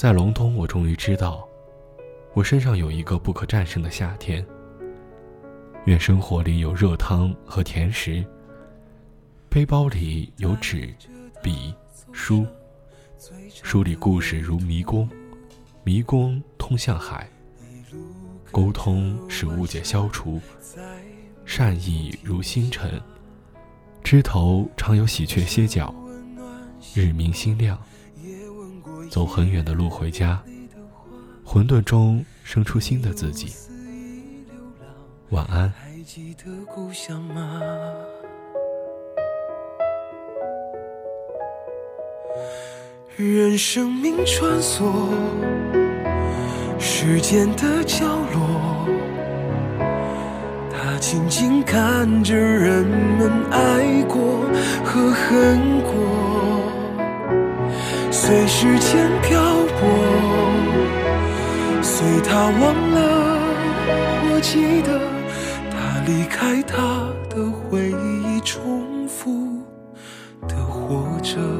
在隆冬，我终于知道，我身上有一个不可战胜的夏天。愿生活里有热汤和甜食，背包里有纸、笔、书，书里故事如迷宫，迷宫通向海。沟通使误解消除，善意如星辰，枝头常有喜鹊歇脚，日明星亮。走很远的路回家，混沌中生出新的自己。晚安。还记得故乡吗任生命穿梭时间的角落，他静静看着人们爱过和恨过，随时间漂泊，随他忘了，我记得他。离开他的回忆，重复的活着。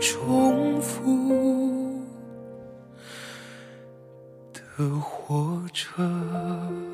重复。的活着。